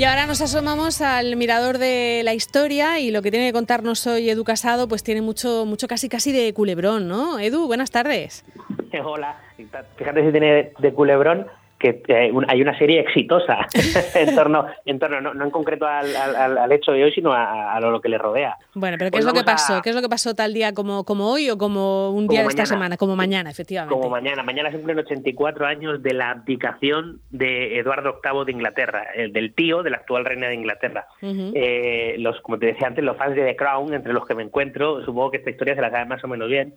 Y ahora nos asomamos al mirador de la historia y lo que tiene que contarnos hoy Edu Casado, pues tiene mucho, mucho casi casi de culebrón, ¿no? Edu, buenas tardes. Hola, fíjate si tiene de culebrón que hay una serie exitosa en torno, en torno no, en concreto al, hecho de hoy, sino a, lo que le rodea. Bueno, pero ¿qué pues es lo que pasó? ¿Qué es lo que pasó tal día como, como hoy o como un día de esta semana? Como mañana, efectivamente. Como mañana. Mañana se cumplen 84 años de la abdicación de Eduardo VIII de Inglaterra, el del tío de la actual reina de Inglaterra. Eh, los, como te decía antes, los fans de The Crown, entre los que me encuentro, supongo que esta historia se la saben más o menos bien,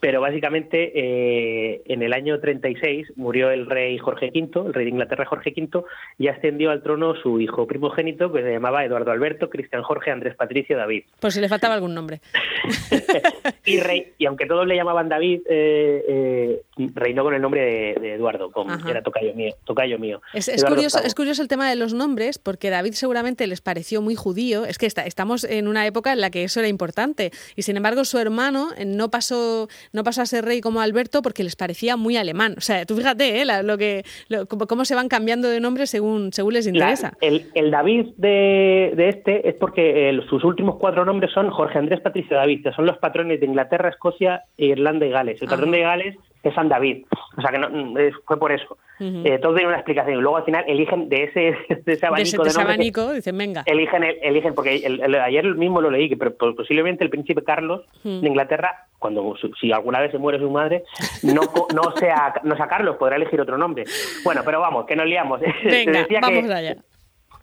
pero básicamente eh, en el año 36 murió el rey Jorge V el rey de Inglaterra Jorge V, y ascendió al trono su hijo primogénito, que se llamaba Eduardo Alberto, Cristian Jorge, Andrés Patricio, David. Por si le faltaba algún nombre. y, rey, y aunque todos le llamaban David, eh, eh, reinó con el nombre de, Eduardo, como era tocayo mío. Tocayo mío es, curioso, es curioso el tema de los nombres, porque David seguramente les pareció muy judío. Es que estamos en una época en la que eso era importante. Y sin embargo, su hermano no pasó, no pasó a ser rey como Alberto porque les parecía muy alemán. O sea, tú fíjate, ¿eh? lo que, cómo se van cambiando de nombre según, según les interesa. el, el, David de, de, este es porque sus últimos cuatro nombres son Jorge Andrés Patricio David, que son los patrones de Inglaterra, Escocia, Irlanda y Gales. El patrón de Gales es San David. O sea que no, fue por eso. Eh, todo tiene una explicación. Y luego al final eligen de ese, de ese abanico. De, ese, abanico, dicen, venga. Eligen, eligen porque ayer mismo lo leí, que pero posiblemente el príncipe Carlos de Inglaterra, cuando si alguna vez se muere su madre, no, no, sea, no sea Carlos, podrá elegir otro nombre. Bueno, pero vamos, que nos liamos. Venga, vamos allá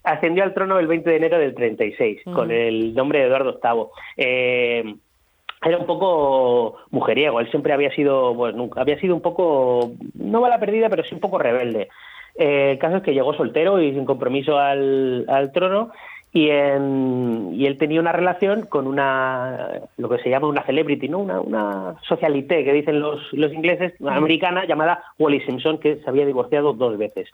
ascendió al trono el 20 de enero del 36, con el nombre de Eduardo VIII. Eh, era un poco mujeriego, él siempre había sido, bueno, había sido un poco, no va la perdida, pero sí un poco rebelde. Eh, el caso es que llegó soltero y sin compromiso al, trono y, en, y él tenía una relación con una, lo que se llama una celebrity, ¿no? una, una socialité que dicen los, los ingleses, una americana llamada Wally Simpson, que se había divorciado dos veces.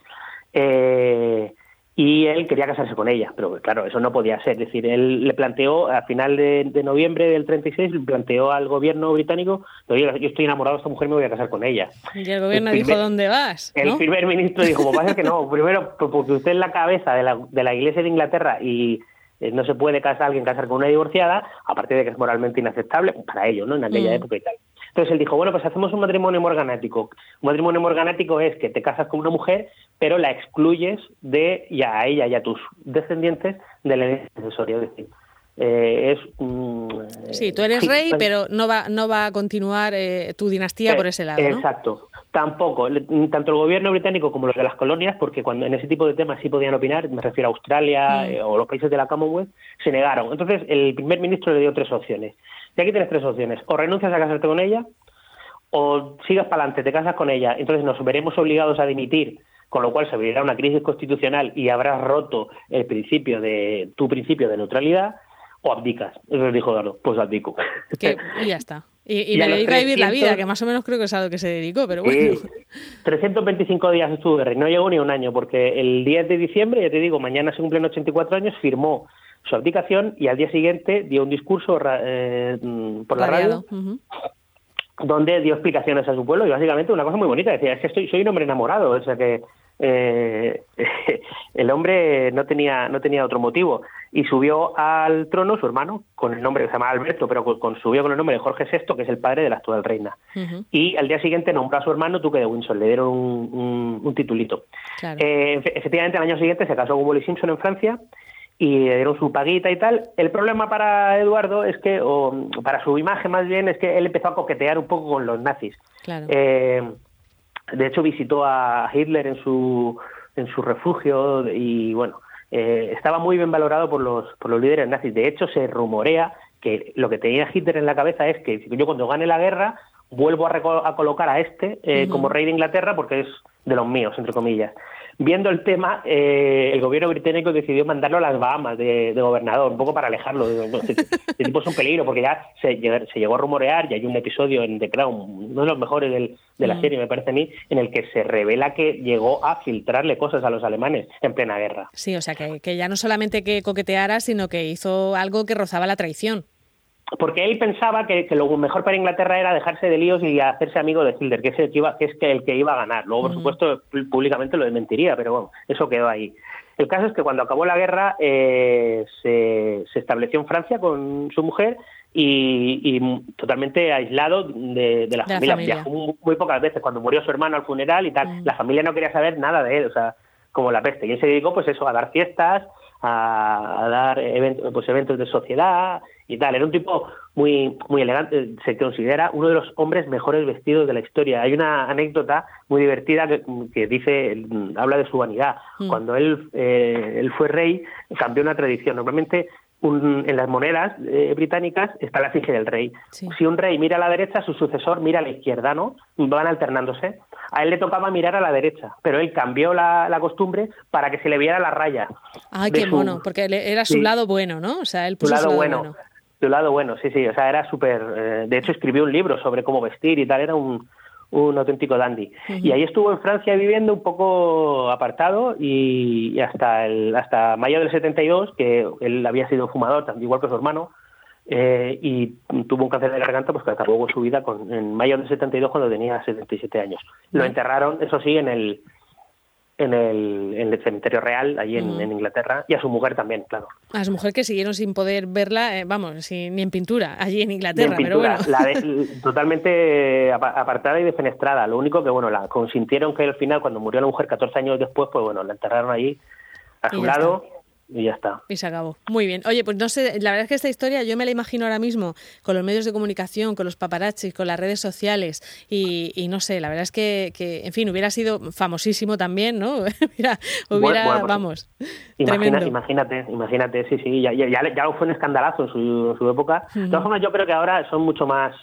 Eh, y él quería casarse con ella, pero claro, eso no podía ser. Es decir, él le planteó, a final de, noviembre del 36, le planteó al gobierno británico, oye, yo estoy enamorado de esta mujer, me voy a casar con ella. Y el gobierno dijo, ¿dónde vas? El primer ministro dijo, pues pasa que no, primero, porque usted es la cabeza de la, de la Iglesia de Inglaterra y eh, no se puede casar alguien casar con una divorciada, aparte de que es moralmente inaceptable para ellos, ¿no? En aquella mm. época y tal. Entonces él dijo, bueno, pues hacemos un matrimonio morganático. Un matrimonio morganático es que te casas con una mujer, pero la excluyes de ya a ella y a tus descendientes de la herencia Es decir, eh, es sí, tú eres rey, pero no va no va a continuar eh, tu dinastía por ese lado. ¿no? Exacto. Tampoco, tanto el gobierno británico como los de las colonias, porque cuando en ese tipo de temas sí podían opinar, me refiero a Australia mm. o los países de la Commonwealth, se negaron. Entonces el primer ministro le dio tres opciones. Y aquí tienes tres opciones. O renuncias a casarte con ella, o sigas para adelante, te casas con ella. Entonces nos veremos obligados a dimitir, con lo cual se abrirá una crisis constitucional y habrás roto el principio de tu principio de neutralidad, o abdicas. Eso dijo Eduardo, pues abdico. y ya está. Y, le dedica a vivir la vida, que más o menos creo que es a lo que se dedicó, pero bueno. 325 días estuvo de rey, no llegó ni un año, porque el 10 de diciembre, ya te digo, mañana se cumplen 84 años, firmó su abdicación y al día siguiente dio un discurso eh, por la radio donde dio explicaciones a su pueblo y básicamente una cosa muy bonita, decía, es que estoy, soy un hombre enamorado, o sea que eh, el hombre no tenía, no tenía otro motivo y subió al trono su hermano con el nombre que se llama Alberto, pero con, subió con el nombre de Jorge VI, que es el padre de la actual reina. Y al día siguiente nombró a su hermano Duque de Windsor, le dieron un, titulito. Eh, efectivamente, al año siguiente se casó con Wally Simpson en Francia y le dieron su paguita y tal. El problema para Eduardo es que, o para su imagen más bien, es que él empezó a coquetear un poco con los nazis. Eh, de hecho, visitó a Hitler en su, en su refugio y, bueno, eh, estaba muy bien valorado por los, por los líderes nazis. De hecho, se rumorea que lo que tenía Hitler en la cabeza es que yo cuando gane la guerra vuelvo a, colocar a este eh, como rey de Inglaterra porque es de los míos, entre comillas viendo el tema, eh, el gobierno británico decidió mandarlo a las Bahamas de, gobernador, un poco para alejarlo. Este, este tipo es un peligro, porque ya se, llegó a rumorear, y hay un episodio en The Crown, uno de los mejores de la mm. serie, me parece a mí, en el que se revela que llegó a filtrarle cosas a los alemanes en plena guerra. Sí, o sea, que, que ya no solamente que coqueteara, sino que hizo algo que rozaba la traición porque él pensaba que, lo mejor para Inglaterra era dejarse de líos y hacerse amigo de Hitler, que es el que, iba, que es el que iba a ganar. Luego, por supuesto, públicamente lo desmentiría, pero bueno, eso quedó ahí. El caso es que cuando acabó la guerra eh, se, estableció en Francia con su mujer y, totalmente aislado de, la, familia. Viajó muy, pocas veces. Cuando murió su hermano al funeral y tal, mm. la familia no quería saber nada de él, o sea, como la peste. Y él se dedicó, pues eso, a dar fiestas, a, dar eventos, pues eventos de sociedad y tal. Era un tipo muy, muy elegante, se considera uno de los hombres mejores vestidos de la historia. Hay una anécdota muy divertida que, dice, habla de su vanidad. Mm. Cuando él, eh, él fue rey, cambió una tradición. Normalmente en las monedas eh, británicas está la efigie del rey. Si un rey mira a la derecha, su sucesor mira a la izquierda, ¿no? Van alternándose. A él le tocaba mirar a la derecha, pero él cambió la, costumbre para que se le viera la raya. Ah, qué mono, porque era su lado bueno, ¿no? O sea, él puso su lado, bueno. Su lado bueno, sí, sí. O sea, era súper. Eh, de hecho, escribió un libro sobre cómo vestir y tal. Era un, un auténtico dandy. Y ahí estuvo en Francia viviendo un poco apartado y, hasta el, hasta mayo del 72, que él había sido fumador, igual que su hermano, eh, y tuvo un cáncer de garganta pues que acabó su vida con, en mayo del 72 cuando tenía 77 años. Lo enterraron, eso sí, en el en el, en el cementerio real, allí en, Inglaterra, y a su mujer también, claro. A su mujer que siguieron sin poder verla, eh, vamos, ni en pintura, allí en Inglaterra, pero bueno. totalmente apartada y defenestrada. Lo único que, bueno, la consintieron que al final, cuando murió la mujer 14 años después, pues bueno, la enterraron allí a su lado y ya está. Y se acabó. Muy bien. Oye, pues no sé, la verdad es que esta historia yo me la imagino ahora mismo con los medios de comunicación, con los paparazzis, con las redes sociales y, no sé, la verdad es que, en fin, hubiera sido famosísimo también, ¿no? Mira, hubiera, pues, vamos, imagina, Imagínate, imagínate, sí, sí, ya, ya, ya, fue un escandalazo en su, su época. De todas formas, yo creo que ahora son mucho más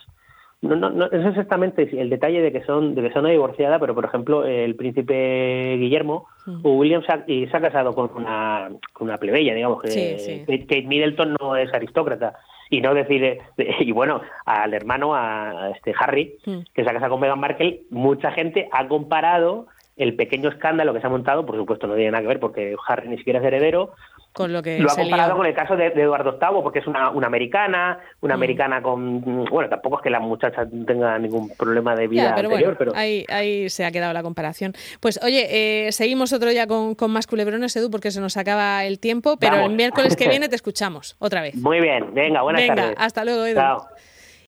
no, no, no, es exactamente el detalle de que son de que son una divorciada, pero por ejemplo el príncipe Guillermo o William se ha, y se ha casado con una, con una plebeya, digamos que Kate Middleton no es aristócrata y no decir y bueno al hermano a este Harry que se ha casado con Meghan Markle mucha gente ha comparado el pequeño escándalo que se ha montado, por supuesto no tiene nada que ver porque Harry ni siquiera es heredero, con lo que lo ha comparado con el caso de, Eduardo VIII porque es una, una americana una mm. americana con bueno tampoco es que la muchacha tenga ningún problema de vida pero anterior pero ahí, ahí se ha quedado la comparación. Pues oye eh, seguimos otro día con, con, más culebrones Edu porque se nos acaba el tiempo pero el miércoles que viene te escuchamos otra vez. Muy bien venga buenas venga, hasta luego Edu. Chao.